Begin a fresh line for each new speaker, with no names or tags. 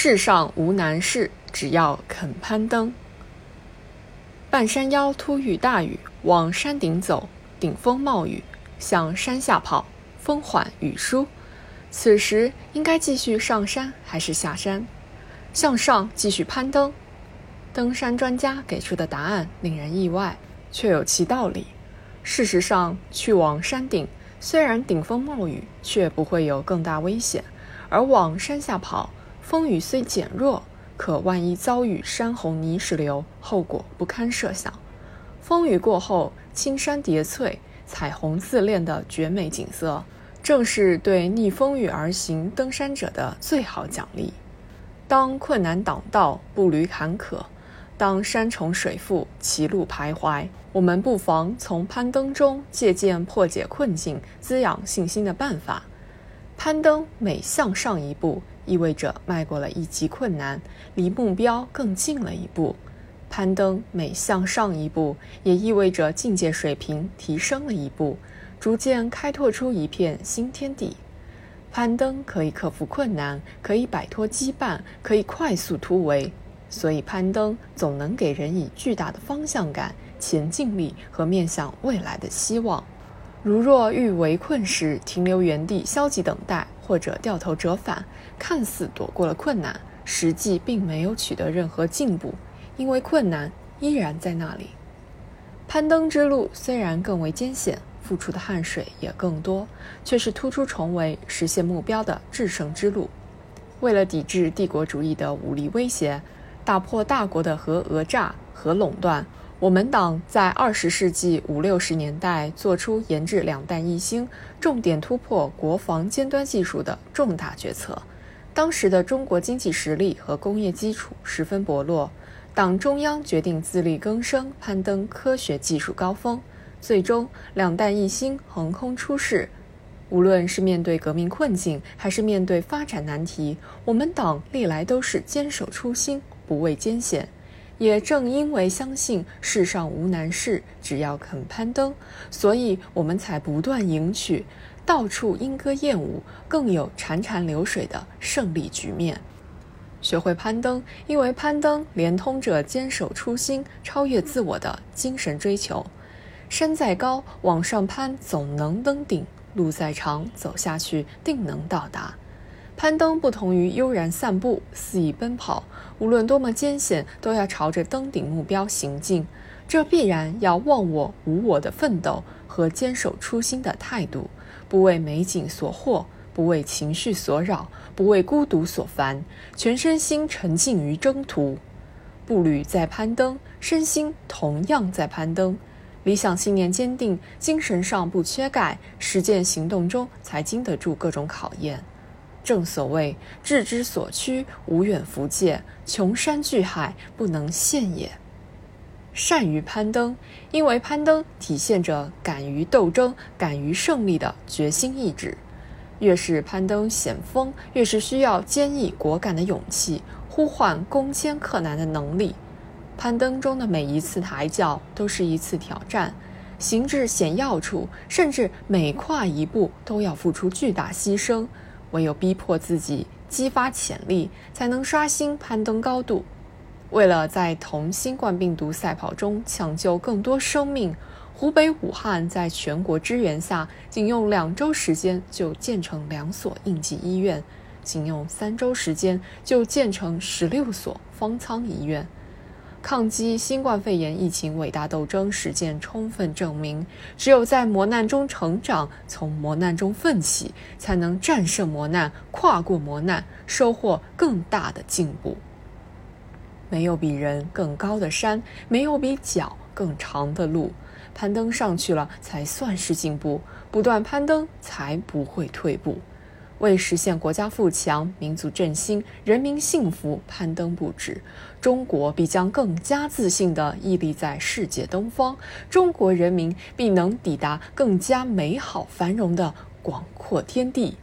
世上无难事，只要肯攀登。半山腰突遇大雨，往山顶走，顶风冒雨；向山下跑，风缓雨疏。此时应该继续上山还是下山？向上继续攀登。登山专家给出的答案令人意外，却有其道理。事实上，去往山顶，虽然顶风冒雨，却不会有更大危险；而往山下跑，风雨虽减弱，可万一遭遇山洪泥石流，后果不堪设想。风雨过后，青山叠翠，彩虹自恋的绝美景色，正是对逆风雨而行登山者的最好奖励。当困难挡道，步履坎坷；当山重水复，歧路徘徊，我们不妨从攀登中借鉴破解困境、滋养信心的办法。攀登每向上一步。意味着迈过了一级困难，离目标更近了一步。攀登每向上一步，也意味着境界水平提升了一步，逐渐开拓出一片新天地。攀登可以克服困难，可以摆脱羁绊，可以快速突围。所以，攀登总能给人以巨大的方向感、前进力和面向未来的希望。如若遇围困时停留原地消极等待，或者掉头折返，看似躲过了困难，实际并没有取得任何进步，因为困难依然在那里。攀登之路虽然更为艰险，付出的汗水也更多，却是突出重围、实现目标的制胜之路。为了抵制帝国主义的武力威胁，打破大国的核讹诈、核垄断。我们党在二十世纪五六十年代做出研制两弹一星、重点突破国防尖端技术的重大决策。当时的中国经济实力和工业基础十分薄弱，党中央决定自力更生，攀登科学技术高峰。最终，两弹一星横空出世。无论是面对革命困境，还是面对发展难题，我们党历来都是坚守初心，不畏艰险。也正因为相信世上无难事，只要肯攀登，所以我们才不断迎娶，到处莺歌燕舞，更有潺潺流水的胜利局面。学会攀登，因为攀登连通着坚守初心、超越自我的精神追求。山再高，往上攀总能登顶；路再长，走下去定能到达。攀登不同于悠然散步、肆意奔跑，无论多么艰险，都要朝着登顶目标行进。这必然要忘我、无我的奋斗和坚守初心的态度，不为美景所惑，不为情绪所扰，不为孤独所烦，全身心沉浸于征途。步履在攀登，身心同样在攀登。理想信念坚定，精神上不缺钙，实践行动中才经得住各种考验。正所谓志之所趋，无远弗届；穷山巨海，不能陷也。善于攀登，因为攀登体现着敢于斗争、敢于胜利的决心意志。越是攀登险峰，越是需要坚毅果敢的勇气，呼唤攻坚克难的能力。攀登中的每一次抬脚，都是一次挑战，行至险要处，甚至每跨一步都要付出巨大牺牲。唯有逼迫自己，激发潜力，才能刷新攀登高度。为了在同新冠病毒赛跑中抢救更多生命，湖北武汉在全国支援下，仅用两周时间就建成两所应急医院，仅用三周时间就建成十六所方舱医院。抗击新冠肺炎疫情伟大斗争实践充分证明，只有在磨难中成长，从磨难中奋起，才能战胜磨难，跨过磨难，收获更大的进步。没有比人更高的山，没有比脚更长的路，攀登上去了才算是进步，不断攀登才不会退步。为实现国家富强、民族振兴、人民幸福，攀登不止，中国必将更加自信地屹立在世界东方，中国人民必能抵达更加美好繁荣的广阔天地。